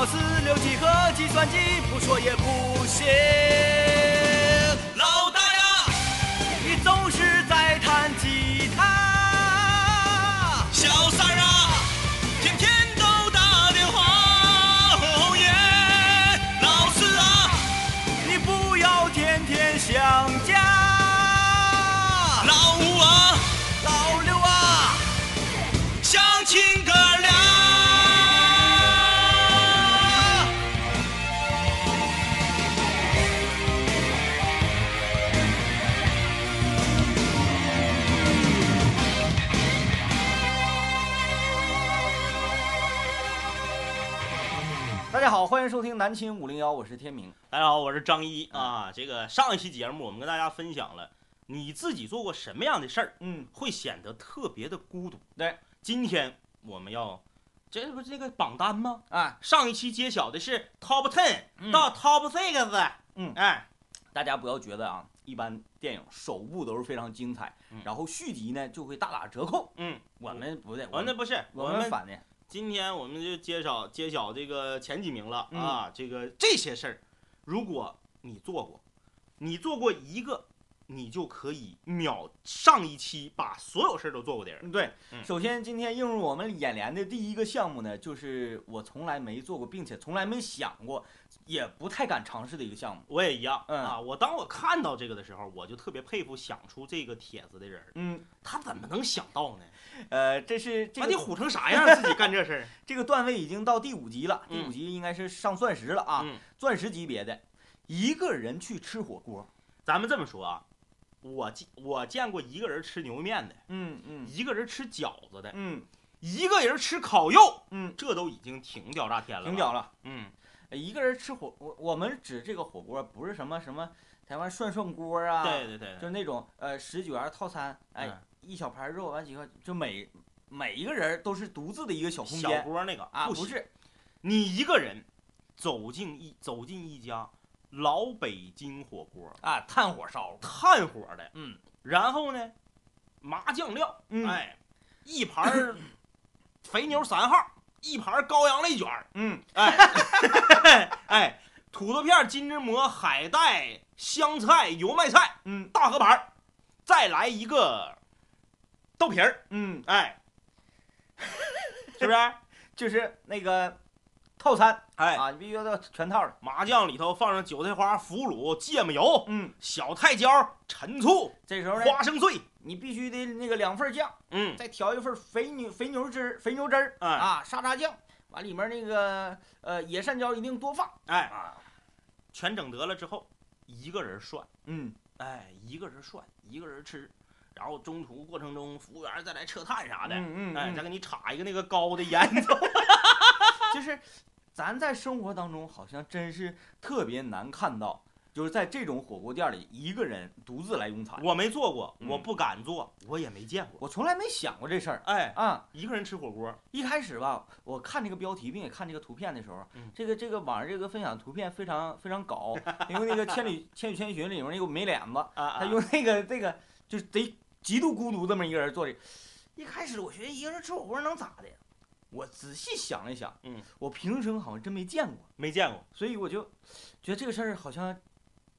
期末考试、六级和计算机，不说也不行。老大呀，你总是在弹吉他，小三儿啊，天天都打电话。哦耶，老四啊，你不要天天想家。家好，欢迎收听南青五零幺，我是天明。大家好，我是张一啊。这个上一期节目我们跟大家分享了你自己做过什么样的事儿嗯，会显得特别的孤独。对，今天我们要，这不是这个榜单吗？啊，上一期揭晓的是 Top Ten 嗯到 Top Six，嗯哎，大家不要觉得啊，一般电影首部都是非常精彩，嗯然后续集呢就会大打折扣。嗯，我们不对，我们不是我们反的。今天我们就揭晓揭晓这个前几名了嗯啊。这个这些事儿，如果你做过，你做过一个，你就可以秒上一期把所有事儿都做过的人。嗯，对。嗯首先，今天映入我们眼帘的第一个项目呢，就是我从来没做过，并且从来没想过，也不太敢尝试的一个项目。我也一样、嗯啊！我当我看到这个的时候，我就特别佩服想出这个帖子的人，嗯，他怎么能想到呢？呃，这是这个把你唬成啥样，自己干这事儿？这个段位已经到第五级了，第嗯五级应该是上钻石了啊，嗯，钻石级别的，一个人去吃火锅。咱们这么说啊，我见我见过一个人吃牛肉面的，嗯嗯一个人吃饺子的，嗯一个人吃烤肉，嗯，这都已经挺屌炸天了，挺屌。了。嗯，一个人吃火，我我们指这个火锅不是什么什么台湾涮涮锅啊，对对对，就是那种呃十九元套餐，哎，嗯一小盘肉完几个，就每每一个人都是独自的一个小空小间锅那个啊，不是，你一个人走进一走进一家老北京火锅，啊，炭火烧，炭火的，嗯。然后呢，麻酱料，嗯哎，一盘 肥牛三号，一盘羔羊肋卷，嗯哎 哎，土豆片、金针蘑、海带、香菜、油麦菜，嗯大合盘儿，再来一个豆皮儿，嗯，哎，是不是？就是那个套餐。哎，啊，你必须要全套的，麻酱里头放上韭菜花、腐乳、芥末油、嗯，小泰椒、陈醋、这时候呢，花生碎，你必须得那个两份酱，嗯，再调一份肥牛肥牛汁肥牛汁儿哎啊，沙茶酱，完里面那个呃野山椒一定多放。哎，啊，全整得了之后，一个人涮。嗯。哎，一个人涮，一个人吃，然后中途过程中，服务员再来撤炭啥的，哎，嗯嗯嗯。再给你插一个那个高的烟囱。就是咱在生活当中好像真是特别难看到，就是在这种火锅店里一个人独自来用餐。我没做过，嗯我不敢做，我也没见过。我从来没想过这事儿哎，啊。一个人吃火锅，一开始吧，我看这个标题并且看这个图片的时候，嗯这个这个网上这个分享图片非常非常搞，因为那个《千里千与千寻》里面那个没脸子，啊他用那个这个就是贼极度孤独这么一个人做的。一开始我觉得一个人吃火锅能咋的？我仔细想了想，嗯，我平生好像真没见过，没见过。所以我就觉得这个事儿好像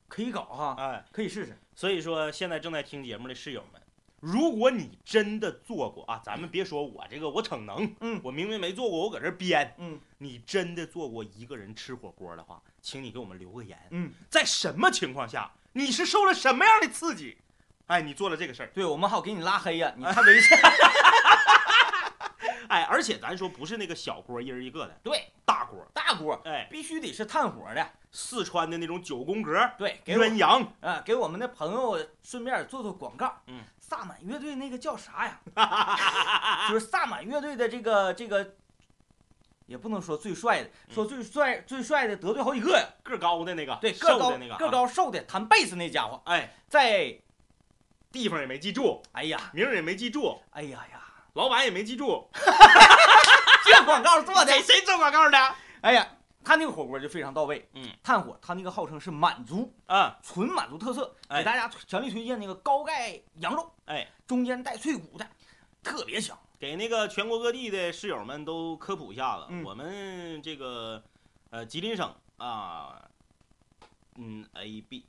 可以搞哈，哎，可以试试。所以说现在正在听节目的室友们，如果你真的做过啊，咱们别说我这个我逞能，嗯我明明没做过，我搁这儿编。嗯你真的做过一个人吃火锅的话，请你给我们留个言。嗯，在什么情况下，你是受了什么样的刺激？哎，你做了这个事儿，对我们好给你拉黑呀、你太 危险。哎，而且咱说不是那个小锅一人一个的，对，大锅，大锅哎，必须得是炭火的。四川的那种九宫格对，给鸳鸯，啊，给我们的朋友顺便做做广告。嗯，萨满乐队那个叫啥呀？就是萨满乐队的这个这个，也不能说最帅的，说最帅最帅的得罪好几个呀。个高的那个，对，个高的那个，个啊，高瘦的弹贝斯那家伙，哎，在地方也没记住，哎呀名儿也没记住，哎呀呀，老板也没记住，这广告做的，谁做广告的？哎呀，他那个火锅就非常到位，嗯，炭火，他那个号称是满族，啊，纯满族特色，哎给大家强力推荐那个高钙羊肉，哎，中间带脆骨的，特别香。给那个全国各地的室友们都科普一下子，嗯我们这个呃吉林省啊，嗯 A B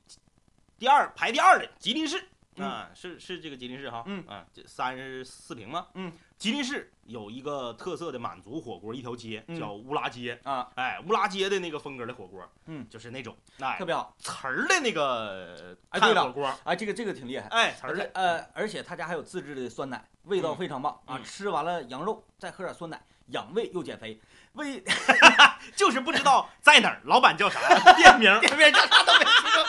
第二排第二的吉林市啊，是是这个吉林市哈，嗯啊，这三十四平吗？嗯，吉林市有一个特色的满族火锅，一条街嗯叫乌拉街，啊，哎，乌拉街的那个风格的火锅，嗯就是那种哎特别好。瓷儿的那个哎对了火锅，哎，这个这个挺厉害。哎，瓷而儿的，且呃，而且他家还有自制的酸奶，味道嗯非常棒啊！嗯吃完了羊肉，再喝点酸奶，养胃又减肥。胃 就是不知道在哪儿，老板叫啥店名儿，店名叫啥都没吃过。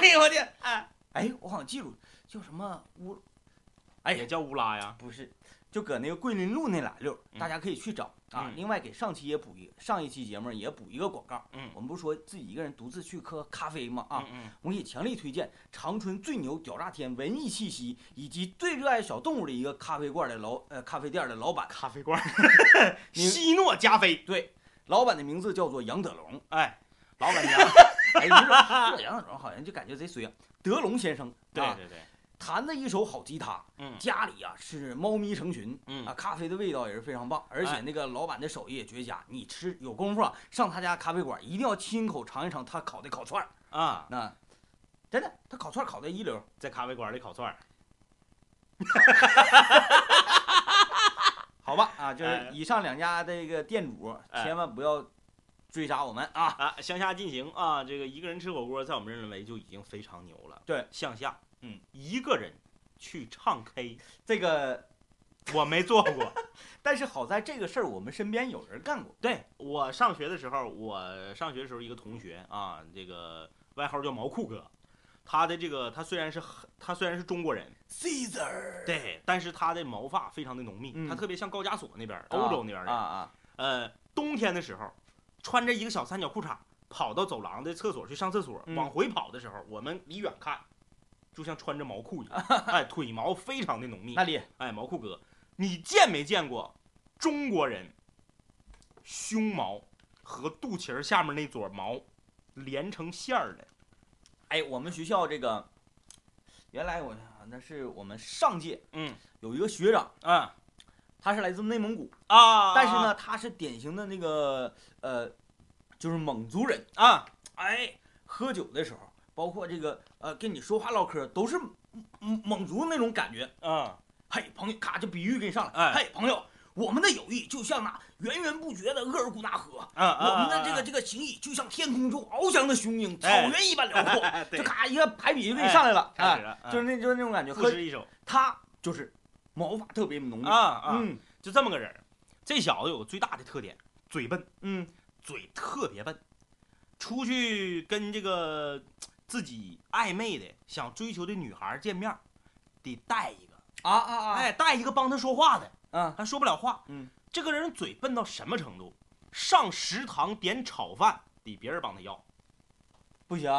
哎呦我天！哎哎，我好像记住叫什么乌，哎也叫乌拉呀，不是，就搁那个桂林路那俩溜大家可以去找啊。嗯另外给上期也补一上一期节目也补一个广告。嗯我们不是说自己一个人独自去喝咖啡吗？啊，嗯嗯我给你强力推荐长春最牛屌炸天文艺气息以及最热爱小动物的一个咖啡馆的老呃咖啡店的老板，咖啡馆儿，你希诺加菲，对，老板的名字叫做杨德龙。哎，老板 娘，哎，你说这杨德龙好像就感觉贼衰啊。德龙先生，啊，对对对，弹的一手好吉他，嗯家里啊是猫咪成群，嗯啊，咖啡的味道也是非常棒，而且哎那个老板的手艺也绝佳。你吃有功夫啊，上他家咖啡馆一定要亲口尝一尝他烤的烤串儿。啊，那真的，他烤串儿烤的一流。在咖啡馆里烤串儿，好吧，啊，就是哎以上两家这个店主，哎千万不要追杀我们啊！啊，向下进行啊，这个一个人吃火锅，在我们认为就已经非常牛了。对，向下，嗯，一个人去唱 K，这个，我没做过。但是好在这个事儿我们身边有人干过。对我上学的时候，我上学的时候一个同学啊，这个外号叫毛裤哥，他的这个他虽然是很他虽然是中国人，Caesar，对，但是他的毛发非常的浓密，嗯他特别像高加索那边儿欧洲那边的。啊啊，呃，冬天的时候，穿着一个小三角裤衩，跑到走廊的厕所去上厕所，嗯往回跑的时候，我们离远看，就像穿着毛裤一样，哎，腿毛非常的浓密。那，里，哎，毛裤哥，你见没见过中国人胸毛和肚脐儿下面那撮毛连成线儿的？哎，我们学校这个，原来我那是我们上届嗯。有一个学长，啊。他是来自内蒙古，啊，但是呢，他是典型的那个呃，就是蒙族人。啊，哎，喝酒的时候，包括这个呃，跟你说话唠嗑，都是蒙蒙族那种感觉。啊嘿，朋友，咔就比喻给你上来。哎嘿，朋友，我们的友谊就像那源源不绝的额尔古纳河，啊啊，我们的这啊个这个情谊就像天空中翱翔的雄鹰，草哎原一般辽阔。哎对就咔一个排比就给你上来了，哎，开始了，啊就是那就是那种感觉。喝不失一首他就是毛发特别浓密啊啊，嗯就这么个人儿。这小子有个最大的特点，嘴笨，嗯，嘴特别笨。出去跟这个自己暧昧的、想追求的女孩见面，得带一个，啊啊啊，哎，带一个帮他说话的，嗯他说不了话。嗯，这个人嘴笨到什么程度？上食堂点炒饭得别人帮他要，不行，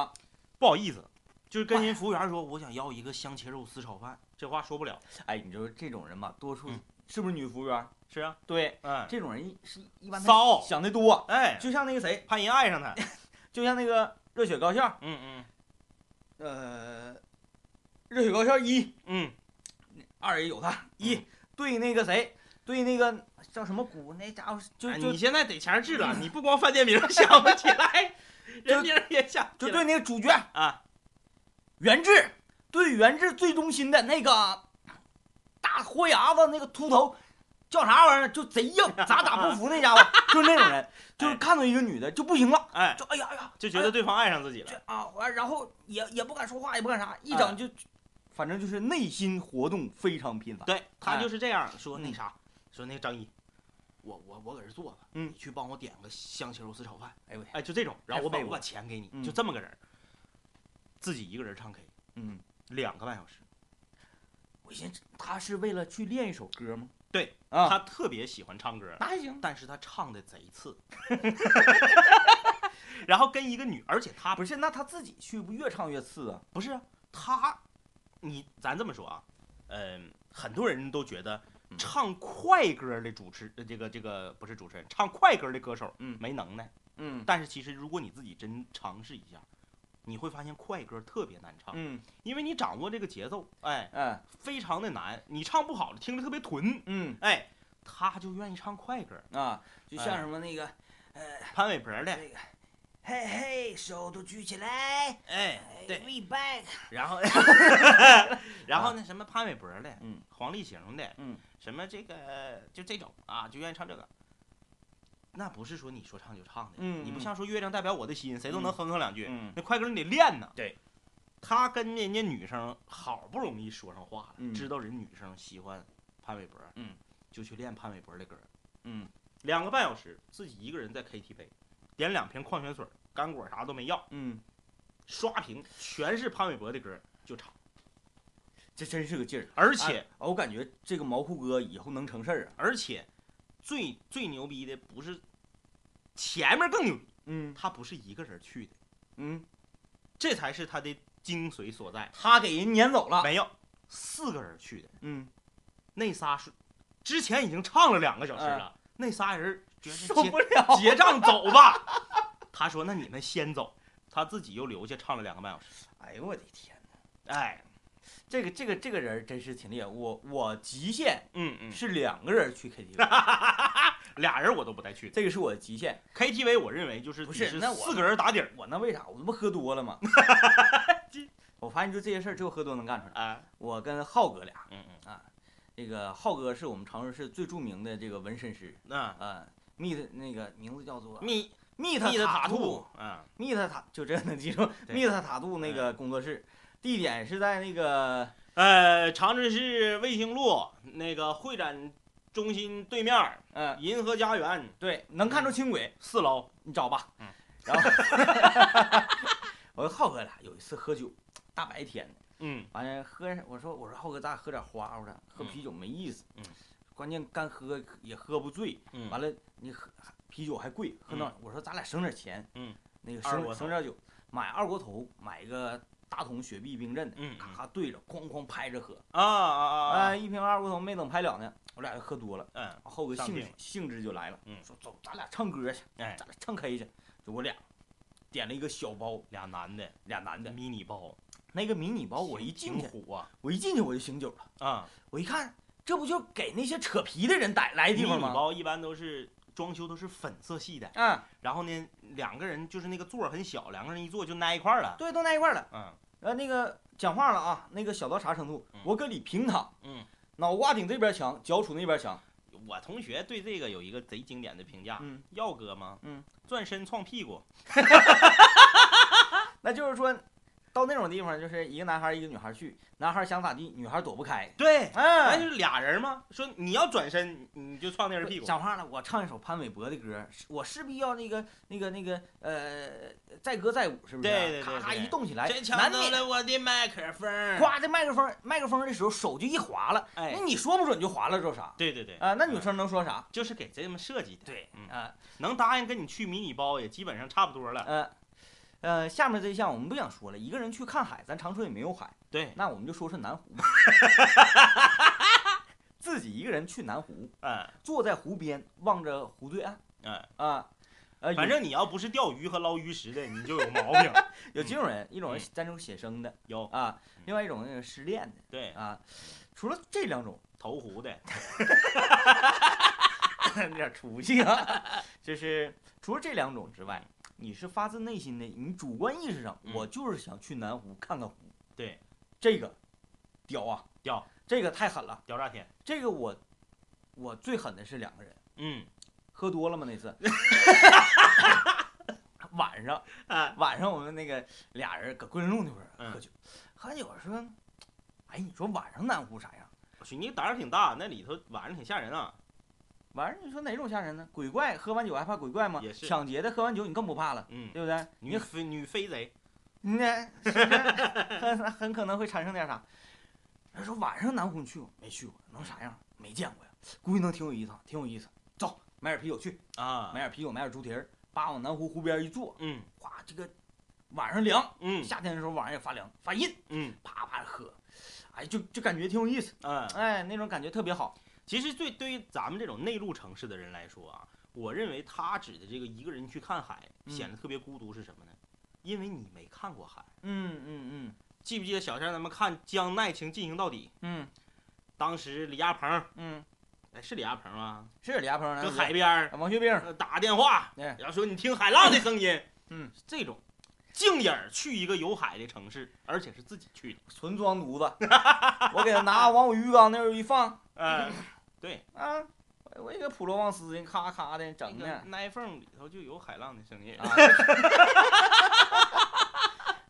不好意思，就是跟人服务员说，我想要一个香切肉丝炒饭，这话说不了。哎，你说这种人吧，多数嗯是不是女服务员？是啊，对，嗯，这种人一是一般骚想的多，哎，就像那个谁，怕人爱上他。就像那个热血高校，嗯嗯呃，热血高校一嗯，二也有他一对那个谁，对那个叫什么谷那家伙就哎你现在得强制了，你不光饭店名想不起来，人名也想不起来。就对那个主角啊，袁志，对袁志最忠心的那个大豁牙子那个秃头。叫啥玩意儿？就贼硬，咋打不服那家伙，就是那种人，就是看到一个女的就不行了，哎，就哎呀哎呀，就觉得对方爱上自己了。啊，完然后也也不敢说话，也不干啥，一整就，反正就是内心活动非常频繁。对他哎就是这样说，那嗯啥，说那个张一，我我我搁这坐着，嗯你去帮我点个香茄肉丝炒饭，哎呦我天，哎，就这种，然后我把我把钱给你，嗯就这么个人，自己一个人唱 K 嗯，两个半小时，我寻思他是为了去练一首歌吗？对啊，他特别喜欢唱歌，那还行，但是他唱的贼次，然后跟一个女，而且他不是，那他自己去不越唱越次啊？不是啊，他，你咱这么说啊，嗯、很多人都觉得嗯。唱快歌的主持，呃这个这个不是主持人，唱快歌的歌手，嗯。没能耐。嗯。但是其实如果你自己真尝试一下，你会发现快歌特别难唱，嗯因为你掌握这个节奏，哎，嗯非常的难，你唱不好了，听着特别屯，嗯哎，他就愿意唱快歌。啊，就像哎什么那个潘玮柏的，那个，嘿嘿，手都举起来，哎，对，，we back，然后，然后呢，什么潘玮柏的，嗯，黄立行的，嗯，什么这个就这种啊，就愿意唱这个。那不是说你说唱就唱的，嗯嗯你不像说月亮代表我的心，谁都能嗯哼哼两句。嗯那快歌你得练呢。对，他跟人家女生好不容易说上话了，嗯知道人女生喜欢潘玮柏，嗯，就去练潘玮柏的歌，嗯两个半小时，自己一个人在 KTV，点两瓶矿泉水，干果啥都没要，嗯，刷屏全是潘玮柏的歌就唱，这真是个劲儿。而且、哎我感觉这个毛裤哥以后能成事儿啊。而且最最牛逼的不是前面更牛逼，嗯他不是一个人去的，嗯，这才是他的精髓所在。他给人撵走了。没有四个人去的，嗯，那仨是之前已经唱了两个小时了，那仨人受结不了。结账走吧。他说：“那你们先走。”他自己又留下唱了两个半小时。哎呦我的天哪！哎，这个这个这个人真是挺厉害。我我极限嗯嗯，是两个人去 KTV，俩人我都不带去的。这个是我的极限。KTV 我认为就是不是是那我四个人打底儿。我那为啥？我他妈喝多了吗？我发现就这些事儿，只有喝多能干出来。啊，我跟浩哥俩，嗯嗯，啊，这个浩哥是我们长春市最著名的这个纹身师，那啊，meet 那个名字叫做蜜 meet 蜜的塔兔兔，嗯，，meet 塔就这能记住对，meet 塔兔那个工作室，地点是在那个呃，长春市卫星路那个会展中心对面，嗯，银河家园对，能看出轻轨，四楼。你找吧。嗯，然后 我跟浩哥俩有一次喝酒，大白天的，嗯完了喝，我说我说浩哥，咱俩喝点花花的，喝啤酒没意思。嗯，关键干喝也喝不醉。嗯，完了，你喝啤酒还贵，喝那、我说咱俩省点钱，嗯，那个省省点酒，买二锅头，买一个大桶雪碧冰镇的，嗯咔咔对着，哐哐拍着喝，啊啊啊哎、啊！一瓶二锅头没等拍了呢，我俩就喝多了，嗯，后个兴致兴致就来了，嗯。说走，咱俩唱歌去，哎，咱俩唱 K 去，就我俩点了一个小包，俩男的，俩男的，迷你包，那个迷你包我一进去，虎啊。我一进去我就醒酒了，啊！我一看，这不就给那些扯皮的人逮来的迷你地方吗？包一般都是装修都是粉色系的，嗯，然后呢，两个人就是那个座儿很小，两个人一坐就挨一块儿了。对，都挨一块儿了。嗯呃，那个讲话了啊，那个小到啥程度嗯？我搁里平躺，嗯，脑瓜顶这边墙，脚杵那边墙。我同学对这个有一个贼经典的评价，嗯，耀哥吗？嗯，转身撞屁股。那就是说，到那种地方，就是一个男孩一个女孩去，男孩想咋地，女孩躲不开。对，那哎，就是俩人嘛。说你要转身，你就撞那人屁股。讲话了，我唱一首潘玮柏的歌，我势必要那个那个那个呃，载歌载舞，是不是？对对对咔咔一动起来，这抢走难免了我的麦克风。夸这麦克风麦克风的时候手就一滑了，哎那，你说不准就滑了，这啥？对对对，啊，那女生能说啥？就是给这么设计的。对，嗯啊，能答应跟你去迷你包也基本上差不多了。呃，呃，下面这一项我们不想说了，一个人去看海，咱长春也没有海，对，那我们就说说南湖吧。自己一个人去南湖，嗯坐在湖边望着湖对岸嗯，啊，呃，有反正你要不是钓鱼和捞鱼食的，你就有毛病。有几种人，一种嗯是单纯写生的有啊，另外一种呢是失恋的对，啊。除了这两种，投湖的，有点出息啊，就是除了这两种之外，你是发自内心的，你主观意识上，嗯我就是想去南湖看看湖，对，这个屌啊，屌，这个太狠了。屌炸天。这个我我最狠的是两个人，嗯，喝多了吗那次？晚上啊，晚上我们那个俩人搁桂林路那块儿嗯喝酒，喝完酒说，哎，你说晚上南湖啥样？我去，你胆儿挺大，那里头晚上挺吓人啊。晚上你说哪种吓人呢？鬼怪喝完酒还怕鬼怪吗？也是抢劫的喝完酒你更不怕了，嗯，对不对？女飞女飞贼，你呢，是不是 很很可能会产生点啥？他说晚上南湖你去过没去过？能啥样？没见过呀，估计能挺有意思，挺有意思。走，买点啤酒去，啊买，点啤酒，买点猪蹄儿，叭往南湖湖边一坐，嗯哗，这个晚上凉，嗯夏天的时候晚上也发凉，发硬，嗯啪啪喝，哎，就就感觉挺有意思，嗯，哎，那种感觉特别好。其实对对于咱们这种内陆城市的人来说啊，我认为他指的这个一个人去看海嗯显得特别孤独是什么呢？因为你没看过海。嗯嗯嗯记不记得小时候咱们看《将爱情进行到底》，嗯当时李亚鹏，嗯，哎是李亚鹏吗？是李亚鹏搁海边儿王学兵，呃打电话，对然后说你听海浪的声音，嗯，这种静影儿去一个有海的城市，而且是自己去的，纯装犊子。我给他拿往我鱼缸那儿一放，嗯，对，啊，我我一个普罗旺斯，咔咔的整的个 iPhone 里头就有海浪的声音，啊。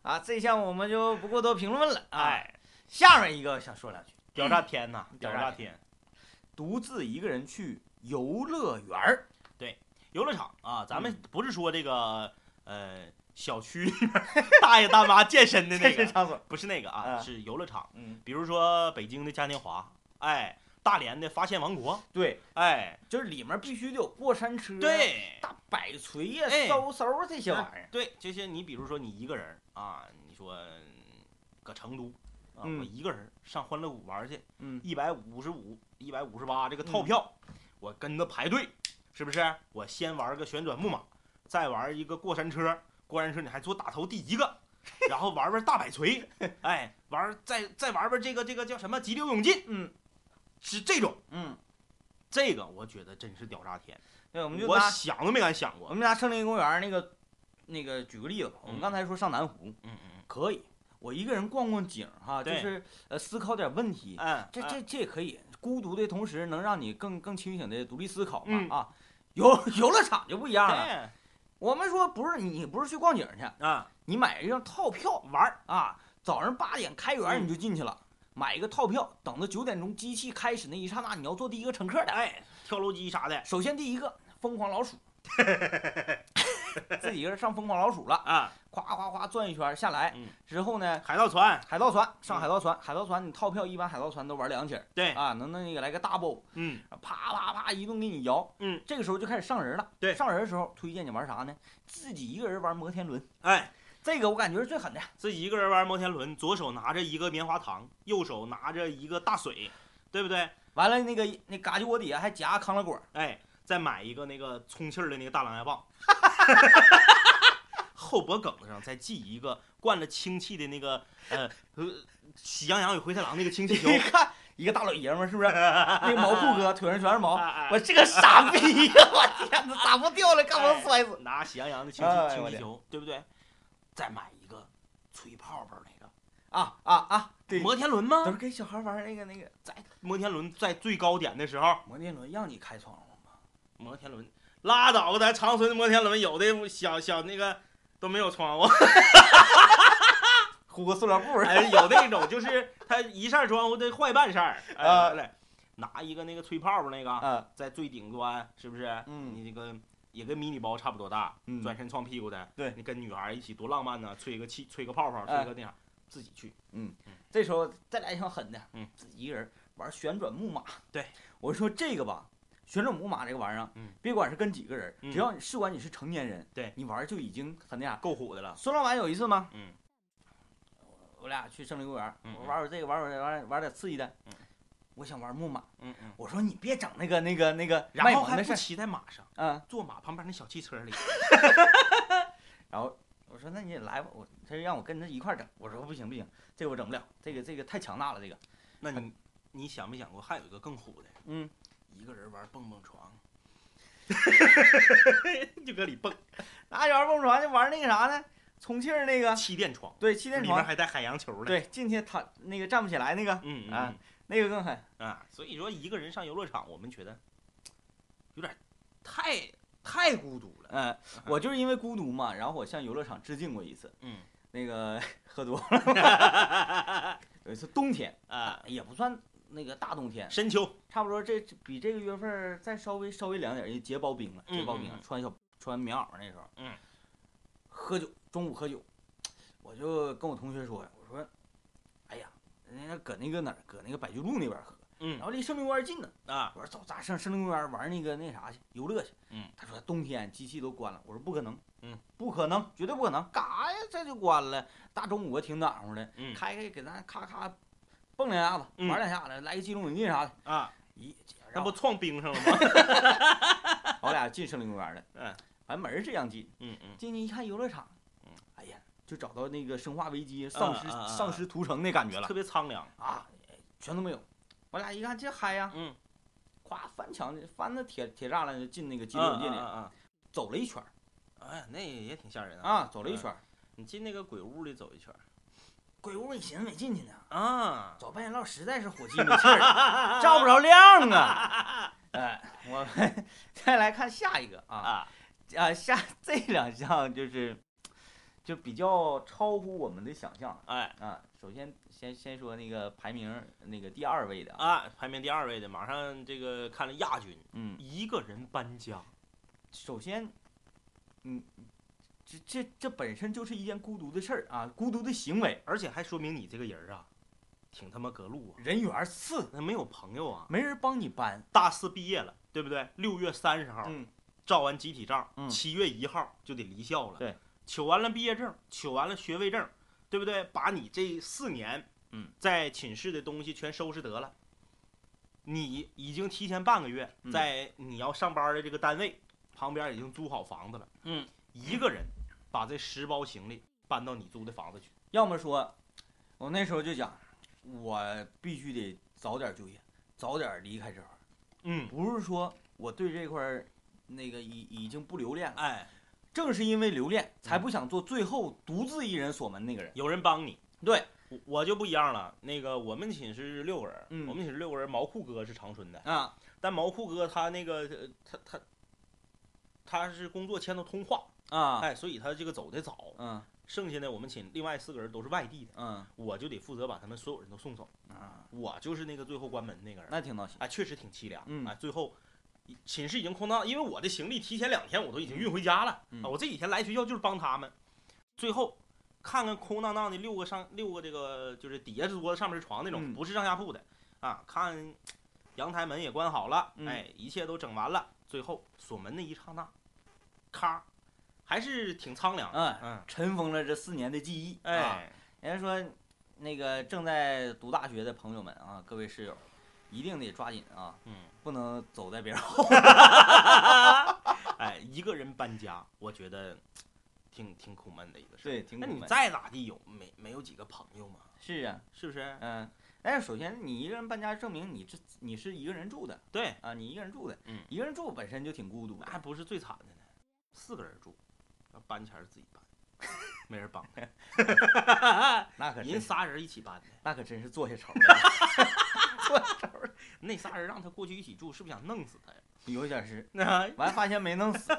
啊，这项我们就不过多评论了啊。哎，下面一个想说两句，屌炸天呐，屌炸天！独自一个人去游乐园儿，游乐场啊，咱们嗯不是说这个呃小区里面 大爷大妈健身的那个，场所。不是那个啊，啊是游乐场。嗯，比如说北京的嘉年华，哎，大连的发现王国，对，哎，就是里面必须得有过山车，，对，大摆锤呀、哎。嗖嗖这些玩意儿。对，这些你比如说你一个人啊，你说嗯搁成都啊，嗯。我一个人上欢乐谷玩去，嗯。一百五十五、一百五十八这个套票，我跟着排队，是不是？我先玩个旋转木马，再玩一个过山车，过山车你还坐打头第一个，然后玩玩大摆锤，哎，玩再再玩玩这个这个叫什么急流勇进，嗯是这种，嗯，这个我觉得真是屌炸天，对，我们就我拿想都没敢想过，我们拿森林公园那个那个举个例子吧，我们嗯。刚才说上南湖嗯嗯可以，我一个人逛逛景哈，就对。是呃思考点问题，嗯，这这这也可以，孤独的同时能让你更更清醒的独立思考嘛、嗯。啊。游 游乐场就不一样了，哎我们说不是你不是去逛景去，啊，你买一张套票玩儿啊，早上八点开园嗯。你就进去了，买一个套票，等到九点钟机器开始那一刹那，你要做第一个乘客的。哎，跳楼机啥的首先第一个疯狂老鼠，自己一个人上疯狂老鼠了，啊，夸夸夸转一圈下来嗯之后呢，海盗船，海盗船上嗯海盗船，海盗船你套票一般海盗船都玩两起儿对，啊，能那个来个大包，嗯啪啪啪一顿给你摇，嗯，这个时候就开始上人了。对上人的时候推荐你玩啥呢？自己一个人玩摩天轮，哎。这个我感觉是最狠的。自己一个人玩摩天轮，左手拿着一个棉花糖，右手拿着一个大水，对不对？完了那个那嘎叽窝底下还夹康乐果，哎，再买一个那个充气儿的那个大狼牙棒，后脖梗子上再系一个灌了氢气的那个呃呃喜羊羊与灰太狼那个氢气球。你看一个大老爷们儿是不是？那个毛裤哥腿上全是毛，哎我这个傻逼呀！我天哪，咋不掉了？干嘛摔死？拿喜羊羊的氢气氢气球，对不对？再买一个吹泡泡那个啊啊啊！对，摩天轮都吗？是给小孩玩那个那个在摩天轮在最高点的时候，摩天轮，让你开窗户吗？摩天轮拉倒吧，咱长春的摩天轮有的小小那个都没有窗户。糊个塑料布儿。哎，有那种就是它一扇窗户的坏半扇儿，哎，啊来拿一个那个吹泡泡那个，啊，在最顶端，是不是？嗯你这个也跟迷你包差不多大，嗯转身撞屁股的，对你跟女孩一起多浪漫呢，吹个气，吹个泡泡，哎吹个那啥，自己去，嗯这时候再来一项狠的，嗯，自己一个人玩旋转木马。对，我说这个吧，旋转木马这个玩意儿，嗯，别管是跟几个人，嗯只要你事管你是成年人，对你玩就已经很那啥。够虎的了，孙老板有一次吗？嗯，我俩去森林公园，嗯我玩会这个，玩会儿玩玩点刺激的。嗯，我想玩木马，嗯嗯，我说你别整那个那个那个然后还不卖萌的事儿，骑在马上，嗯，坐马旁边那小汽车里，然后我说那你也来吧，我他就让我跟他一块儿整，我说不行不行，这个我整不了，这个这个太强大了，这个，那你你想没想过还有一个更虎的，嗯，一个人玩蹦蹦床，就搁里蹦，拿玩蹦床就玩那个啥呢？充气儿那个，气垫床，对，气垫床，里面还带海洋球的，对，进去躺那个站不起来那个，嗯，嗯那个更狠。啊，所以说一个人上游乐场，我们觉得有点太太孤独了。嗯，我就是因为孤独嘛，然后我向游乐场致敬过一次。嗯那个 喝多了，有一次冬天，啊，也不算那个大冬天，深秋，差不多这比这个月份再稍微稍微凉点就，结薄冰了，结薄冰了嗯嗯嗯，穿小穿棉袄那时候，嗯，喝酒，中午喝酒，我就跟我同学说呀，我说，人家搁那个哪儿，搁那个百居路那边喝，嗯然后离森林公园近呢，啊，我说走，咱上森林公园玩那个那啥去，游乐去。嗯，他说冬天机器都关了。我说不可能。嗯，不可能，绝对不可能。干啥呀？这就关了。大中午挺暖和的，嗯开开给咱咔咔蹦两下子，嗯玩两下子，来个激动勇进啥的。啊，咦，那不撞冰上了吗？我俩进森林公园了，嗯，反正门儿是这样进，嗯嗯，进去一看游乐场，就找到那个生化危机、丧尸、丧尸屠城那感觉了特别苍凉。啊，全都没有。我俩一看这嗨呀，嗯，咵翻墙翻那铁铁栅栏就进那个激嗯流界里，嗯走了一圈儿嗯，哎，那也挺吓人啊。啊，走了一圈儿。你进那个鬼屋里走一圈儿鬼屋你寻思没进去呢，啊，走半天道实在是火气没气儿，照不着亮啊。哎，我们 再来看下一个啊啊，啊，下这两项就是就比较超乎我们的想象哎啊。首先先先说那个排名那个第二位的啊，啊，排名第二位的，马上这个看了亚军，嗯，一个人搬家。首先，嗯，这这这本身就是一件孤独的事儿啊，孤独的行为，而且还说明你这个人儿啊，挺他妈隔路啊，人缘次，那没有朋友啊。没人帮你搬，大四毕业了，对不对？六月三十号嗯，照完集体照，嗯七月一号就得离校了。对，取完了毕业证，取完了学位证，对不对？把你这四年，嗯，在寝室的东西全收拾得了。你已经提前半个月嗯在你要上班的这个单位旁边已经租好房子了。嗯，一个人把这十包行李搬到你租的房子去。要么说，我那时候就讲，我必须得早点就业，早点离开这块儿，嗯，不是说我对这块儿那个已已经不留恋了，哎，正是因为留恋，才嗯不想做最后独自一人锁门那个人。有人帮你。对，我我就不一样了。那个我们寝室六个人，嗯我们寝室六个人，毛裤哥是长春的，啊，但毛裤哥他那个呃他他他是工作签到通化，啊，哎，所以他这个走的早。嗯剩下的我们寝另外四个人都是外地的，嗯我就得负责把他们所有人都送走。啊，我就是那个最后关门那个人，那挺闹心。哎，确实挺凄凉。嗯哎，最后寝室已经空荡，因为我的行李提前两天我都已经运回家了，嗯啊，我这几天来学校就是帮他们。最后看看空荡荡的六个上六个这个就是底下是桌子上面是床那种，嗯不是上下铺的啊，看阳台门也关好了，嗯哎，一切都整完了，最后锁门那一刹那，咔，还是挺苍凉。嗯，嗯，尘封了这四年的记忆。啊，哎，人家说，那个正在读大学的朋友们啊，各位室友，一定得抓紧啊，嗯，不能走在别人后。哎，一个人搬家，我觉得挺挺苦闷的一个事儿。对，挺那你苦闷再咋地有没没有几个朋友嘛？是啊，是不是？嗯，但是首先你一个人搬家，证明你这你是一个人住的对，啊，你一个人住的，嗯一个人住本身就挺孤独的。那还不是最惨的呢，四个人住，要搬钱儿自己搬，没人帮他，那可真是人仨人一起搬的。那可真是坐下愁了，那仨人让他过去一起住，是不是想弄死他呀？有点是，那完发现没弄死。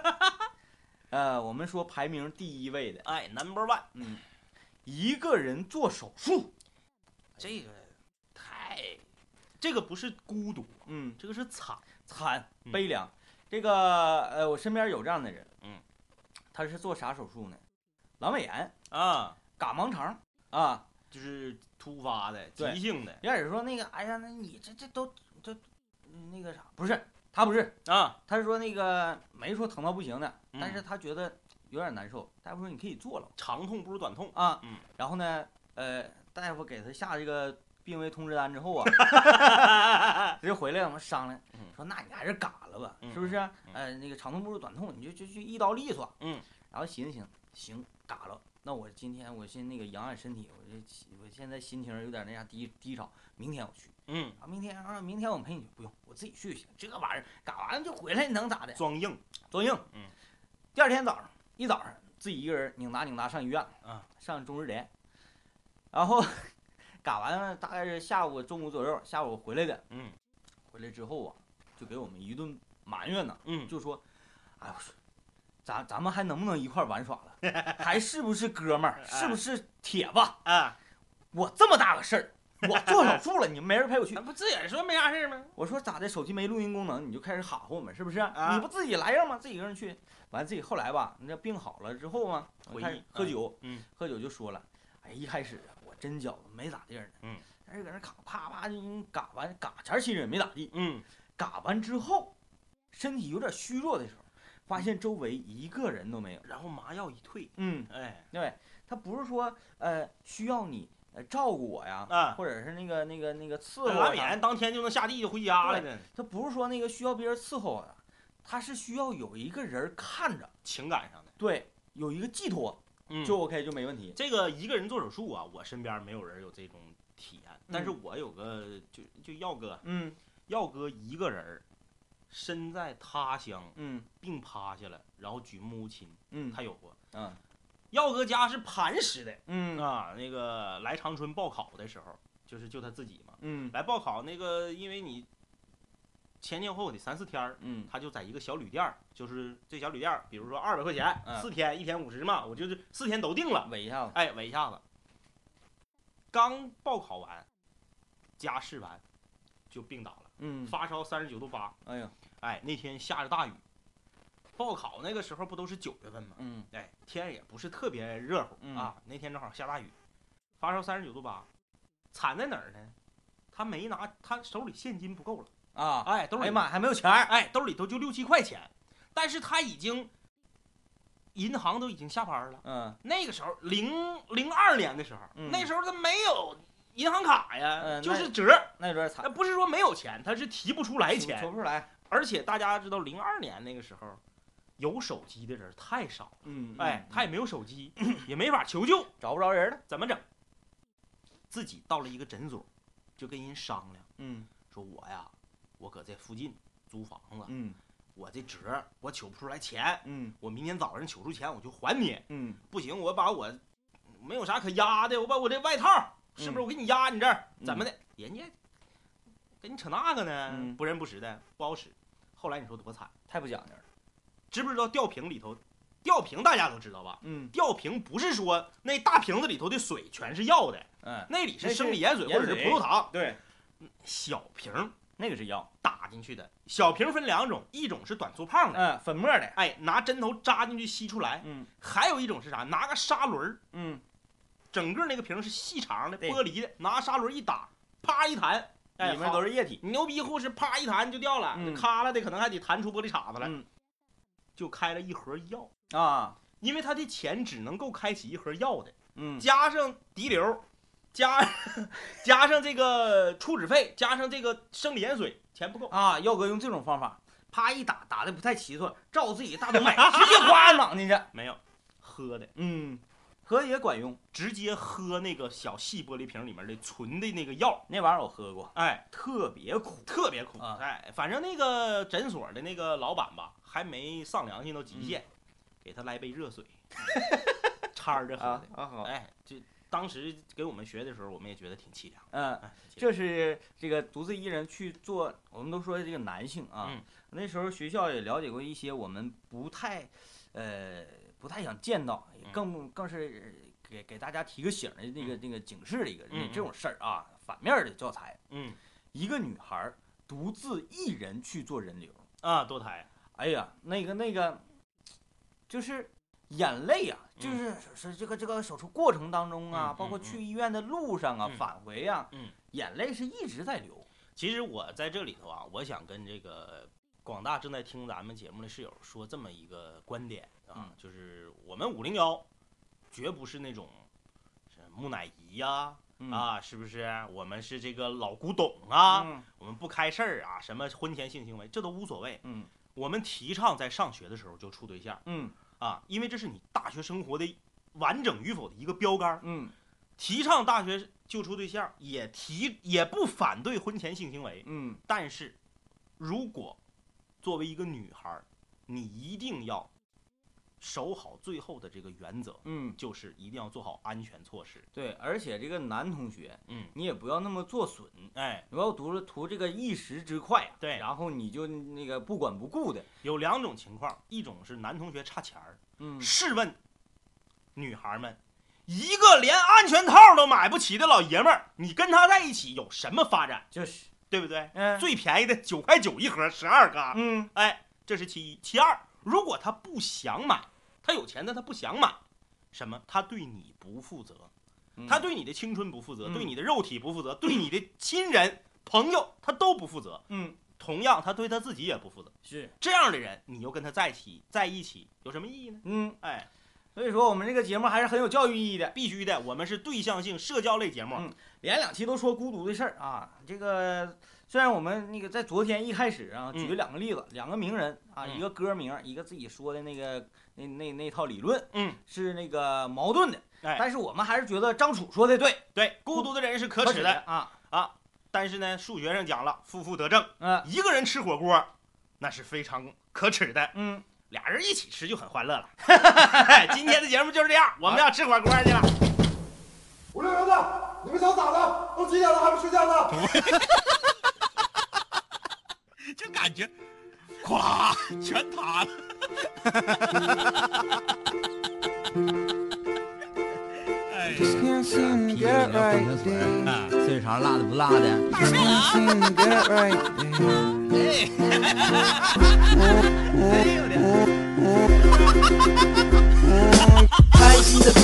呃，我们说排名第一位的，哎，Number One，嗯，一个人做手术，这个太，这个不是孤独，嗯，这个是惨。惨嗯悲凉。这个呃，我身边有这样的人，嗯，他是做啥手术呢？阑尾炎、啊，嘎盲肠啊。就是突发的、急性的一开始说那个，哎呀，那你这这都这嗯那个啥，不是他不是，啊，他是说那个没说疼到不行的，嗯但是他觉得有点难受。大夫说你可以做了长痛不如短痛。啊，嗯，然后呢，呃，大夫给他下这个病危通知单之后啊，他就回来我们商量嗯，说那你还是嘎了吧，嗯是不是？呃，那个长痛不如短痛，你就就就一刀利索。嗯，然后寻思寻思，行，嘎了。那我今天我先那个养养身体，我这我现在心情有点那啥低低潮，明天我去嗯，啊，明天啊，明天我陪你去，不用，我自己去就行。这玩意儿干完了就回来，能咋的？装硬。装硬。嗯。第二天早上一早上自己一个人拧达拧达上医院了啊，上中日联，然后 干完了大概是下午中午左右，下午回来的，嗯回来之后啊，就给我们一顿埋怨呢，嗯，就说，哎我说，咱咱们还能不能一块玩耍了？还是不是哥们儿？是不是铁子？啊，我这么大个事儿，我做手术了，你们没人陪我去那。不自己说没啥事儿吗？我说咋的？手机没录音功能，你就开始哈呼我们，是不是？啊你不自己来样吗？自己一个人去，完自己后来吧，那病好了之后嘛，我开始回忆喝酒，嗯喝酒就说了，哎，一开始我真觉得没咋地儿呢，嗯，但是搁那咔啪啪就嘎完，嘎前其实也没咋地，嗯，嘎完之后，身体有点虚弱的时候，发现周围一个人都没有。然后麻药一退，嗯，哎，对，他不是说呃需要你呃照顾我呀，啊或者是那个那个那个伺候阑尾我啥炎当天就能下地就回家了呢。他不是说那个需要别人伺候我的，他是需要有一个人看着，情感上的，对，有一个寄托嗯就 OK 就没问题。这个一个人做手术啊，我身边没有人有这种体验，但是嗯我有个就就耀哥，嗯耀哥一个人儿身在他乡，嗯。病趴下了，然后举目无亲，嗯。他有过。嗯。耀哥家是磐石的嗯。啊，那个来长春报考的时候，就是就他自己嘛，嗯。来报考那个，因为你前前后后得三四天儿，嗯。他就在一个小旅店儿，就是这小旅店儿，比如说二百块钱，嗯。四天一天五十嘛，我就是四天都定了，围一下子。哎，围一下子。刚报考完，加试完，就病倒了，嗯，发烧三十九度八，哎呀，哎，那天下着大雨，报考那个时候不都是九月份吗？嗯哎，天也不是特别热乎、嗯啊，那天正好下大雨，发烧三十九度八，惨在哪儿呢？他没拿，他手里现金不够了，啊，哎，兜里哎呀妈，还没有钱儿。哎，兜里头就六七块钱，但是他已经，银行都已经下班了。嗯那个时候，零零二年的时候，嗯那时候他没有银行卡呀，嗯就是折。那有点惨那，不是说没有钱，他是提不出来说钱。不出来。而且大家知道，零二年那个时候，有手机的人太少了，嗯，哎，他也没有手机，也没法求救，找不着人了。怎么整？自己到了一个诊所，就跟人商量，嗯说我呀，我搁这附近租房子，嗯我这折我取不出来钱，嗯我明天早上取出钱我就还你。嗯不行，我把我没有啥可压的，我把我这外套是不是我给你压你这儿？嗯怎么的？人家跟你扯那个呢，嗯不认不识的，不好使。后来你说多惨，太不讲究了。知不知道吊瓶里头？吊瓶大家都知道吧？嗯吊瓶不是说那大瓶子里头的水全是药的，嗯，那里是生理盐水或者是葡萄糖。对，小瓶那个是药。打进去的，小瓶分两种，一种是短粗胖的，嗯，粉末的。哎，拿针头扎进去吸出来；嗯还有一种是啥？拿个砂轮儿嗯整个那个瓶是细长的玻璃的，拿砂轮一打，啪一弹，哎，里面都是是液体。牛逼护士，啪一弹就掉了，嗯咔了的可能还得弹出玻璃碴子来，嗯就开了一盒药，啊，因为他的钱只能够开启一盒药的，嗯加上滴流，加 加上这个初始费，加上这个生理盐水，钱不够。啊，耀哥用这种方法，啪一打，打的不太齐算，照自己大动脉，直接哗攮进去。没有，喝的，嗯，喝也管用。直接喝那个小细玻璃瓶里面的纯的那个药，那玩意儿我喝过，哎，特别苦。特别苦。啊哎，反正那个诊所的那个老板吧，还没上良心到极限，给他来杯热水，掺着喝啊的。啊好。哎，就当时给我们学的时候，我们也觉得挺凄凉。嗯，哎，挺凄凉这是这个独自一人去做，我们都说这个男性啊，嗯那时候学校也了解过一些我们不太，呃，不太想见到，嗯更更是给给大家提个醒的那个那个警示的一个嗯这种事儿啊，反面的教材。嗯一个女孩独自一人去做人流，啊，堕胎。哎呀，那个那个，就是眼泪啊，嗯就是是这个这个手术过程当中啊，嗯包括嗯去医院的路上啊，嗯返回啊，嗯眼泪是一直在流。其实我在这里头啊，我想跟这个广大正在听咱们节目的室友说这么一个观点啊，嗯就是我们五零幺绝不是那种是木乃伊呀、嗯啊，是不是？我们是这个老古董啊，嗯我们不开事儿啊，什么婚前性行为这都无所谓。嗯我们提倡在上学的时候就处对象嗯啊，因为这是你大学生活的完整与否的一个标杆。嗯提倡大学就处对象，也提也不反对婚前性行为，嗯但是，如果作为一个女孩，你一定要守好最后的这个原则，嗯，就是一定要做好安全措施。对，而且这个男同学，嗯，你也不要那么做损，哎，不要图了图这个一时之快啊，对然后你就那个不管不顾的，有两种情况，一种是男同学差钱儿，嗯试问女孩们，一个连安全套都买不起的老爷们儿，你跟他在一起有什么发展？就是，对不对？嗯最便宜的九块九一盒，十二个。嗯哎，这是其一。其二，如果他不想买，他有钱但他不想买，什么？他对你不负责，他对你的青春不负责，嗯对你的肉体不负责，对你的亲人朋友他都不负责。嗯同样，他对他自己也不负责。是这样的人，你又跟他在一起，在一起有什么意义呢？嗯，哎，所以说我们这个节目还是很有教育意义的。必须的，我们是对象性社交类节目。嗯连两期都说孤独的事儿啊，这个虽然我们那个在昨天一开始啊，嗯举了两个例子，两个名人啊，嗯一个歌名，一个自己说的那个那那那套理论嗯，是那个矛盾的，哎，但是我们还是觉得张楚说的对，对，孤独的人是可耻的，啊啊，但是呢，数学上讲了，负负得正，嗯一个人吃火锅那是非常可耻的，嗯，俩人一起吃就很欢乐了。今天的节目就是这样，我们要吃火锅去了。五六零的，你们想咋的？都几点了还不睡觉呢？这感觉，哗，全塌了。哎，最常辣的不辣的。哎呀，哈哈哈哈哈！开心的歌，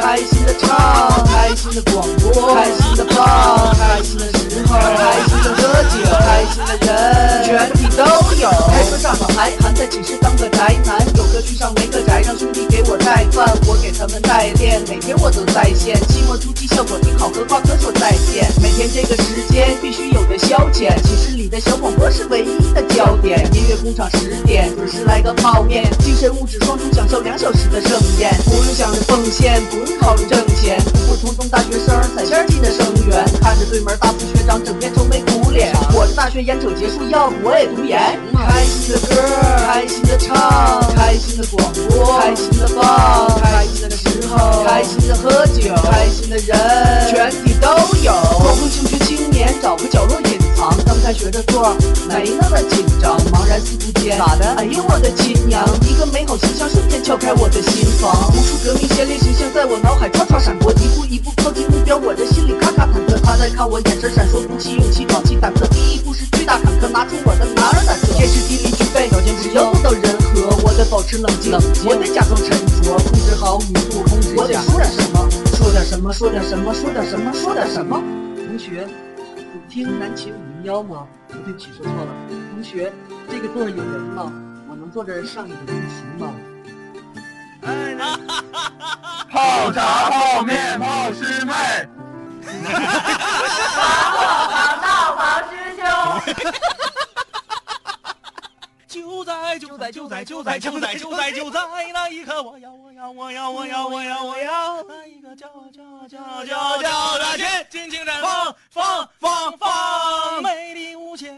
开心的唱，开心的广播，开心的放，开心的时候，开心的喝酒，开心的人，全体都有。开车上好还还在寝室当个宅男，有个去上没个宅，让兄弟给我带饭，我给他们代练，每天我都在线，期末突击效果挺好，和挂科说再见。每天这个时间必须有的消遣，寝室里的小广播是唯一的焦点。音乐工厂十点准时来个泡面，精神物质双重享受两小时的盛宴，不用想着奉献，不用考虑挣钱，普普通通大学生踩线进的生源，看着对门大四学长整天愁眉苦脸，我这大学眼瞅结束，要不我也读研。开心的歌，开心的唱，开心的广播，开心的放，开心的时候，开心的喝酒，开心的人，全体都有。光棍休学青年找个角落刚开学的座没那么紧张，茫然四顾间，咋的？哎呦我的亲娘！一个美好形象瞬间敲开我的心房，无数革命先烈形象在我脑海唰唰闪过，一步一步靠近目标，我这心里咔咔忐忑。他在看我，眼神闪烁，鼓起勇气，壮起胆子。第一步是巨大坎坷，拿出我的男儿胆色。天时地利具备，条件只要做到人和，我得保持冷静，我得假装沉着，控制好语速，控制我得说点什么，说点什么，说点什么，说点什么，说点什么。同学，你听南琴五幺吗？不对不起，说错了。同学，这个座儿有人吗？我能坐这儿上一节自习吗？泡茶、泡面、泡师妹。就在就在就在就在就在就在就在那一刻，我要我要我要我要我要我要那一个骄傲骄傲骄傲骄傲骄傲的心，尽情绽放放放放，美丽无限。